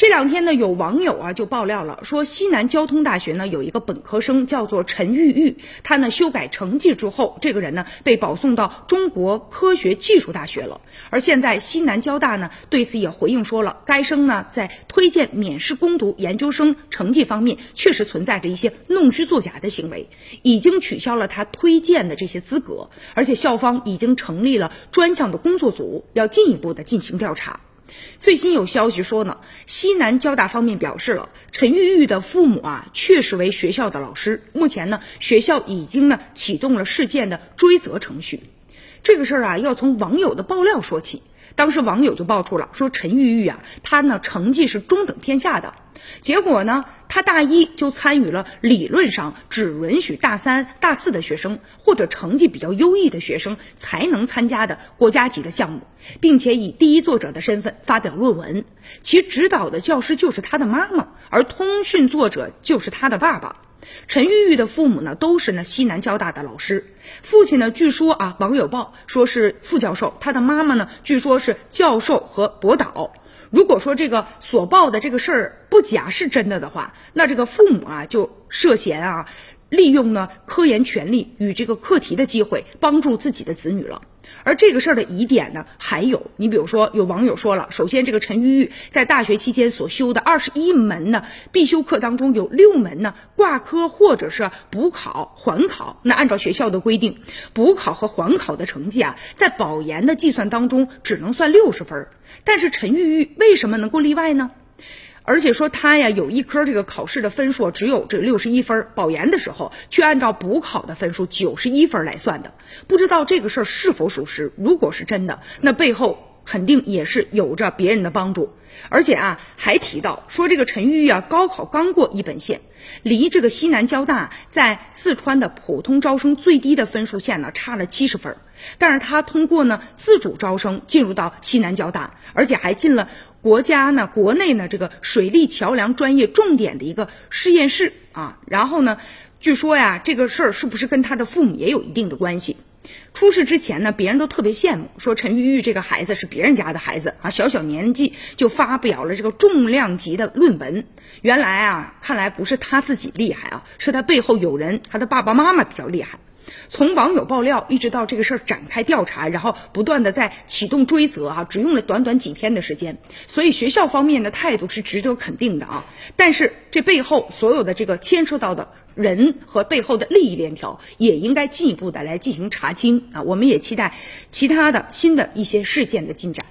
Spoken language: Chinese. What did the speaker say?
这两天呢，有网友啊就爆料了，说西南交通大学呢有一个本科生叫做陈玉玉，他呢修改成绩之后，这个人呢被保送到中国科学技术大学了。而现在西南交大呢对此也回应说了，该生呢在推荐免试攻读研究生成绩方面确实存在着一些弄虚作假的行为，已经取消了他推荐的这些资格，而且校方已经成立了专项的工作组，要进一步的进行调查。最新有消息说呢，西南交大方面表示了，陈玉玉的父母啊确实为学校的老师。目前呢，学校已经呢启动了事件的追责程序。这个事儿啊，要从网友的爆料说起。当时网友就爆出了说，陈玉玉啊，她呢成绩是中等偏下的。结果呢，他大一就参与了理论上只允许大三、大四的学生或者成绩比较优异的学生才能参加的国家级的项目，并且以第一作者的身份发表论文。其指导的教师就是他的妈妈，而通讯作者就是他的爸爸。陈玉玉的父母呢，都是呢西南交大的老师。父亲呢，据说啊，网友报说是副教授；他的妈妈呢，据说是教授和博导。如果说这个所报的这个事儿不假是真的的话，那这个父母啊就涉嫌啊利用呢科研权利与这个课题的机会帮助自己的子女了。而这个事儿的疑点呢，还有你比如说有网友说了，首先这个陈玉玉在大学期间所修的二十一门呢必修课当中有六门呢挂科或者是补考缓考，那按照学校的规定，补考和缓考的成绩啊，在保研的计算当中只能算六十分。但是陈玉玉为什么能够例外呢？而且说他呀有一科这个考试的分数只有这六十一分，保研的时候却按照补考的分数九十一分来算的，不知道这个事儿是否属实。如果是真的，那背后。肯定也是有着别人的帮助，而且啊，还提到说这个陈玉玉啊，高考刚过一本线，离这个西南交大在四川的普通招生最低的分数线呢差了七十分，但是他通过呢自主招生进入到西南交大，而且还进了国家呢国内呢这个水利桥梁专业重点的一个实验室啊，然后呢，据说呀，这个事儿是不是跟他的父母也有一定的关系？出事之前呢，别人都特别羡慕，说陈玉玉这个孩子是别人家的孩子啊，小小年纪就发表了这个重量级的论文。原来啊，看来不是他自己厉害啊，是他背后有人，他的爸爸妈妈比较厉害。从网友爆料一直到这个事儿展开调查，然后不断的在启动追责啊，只用了短短几天的时间，所以学校方面的态度是值得肯定的啊。但是这背后所有的这个牵涉到的人和背后的利益链条，也应该进一步的来进行查清啊。我们也期待其他的新的一些事件的进展。